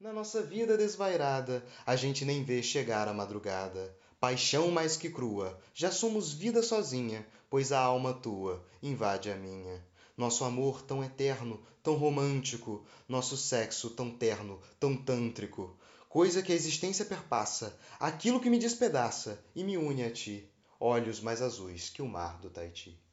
Na nossa vida desvairada, a gente nem vê chegar a madrugada. Paixão mais que crua, já somos vida sozinha, pois a alma tua invade a minha. Nosso amor tão eterno, tão romântico, nosso sexo tão terno, tão tântrico, coisa que a existência perpassa, aquilo que me despedaça e me une a ti, olhos mais azuis que o mar do Taiti.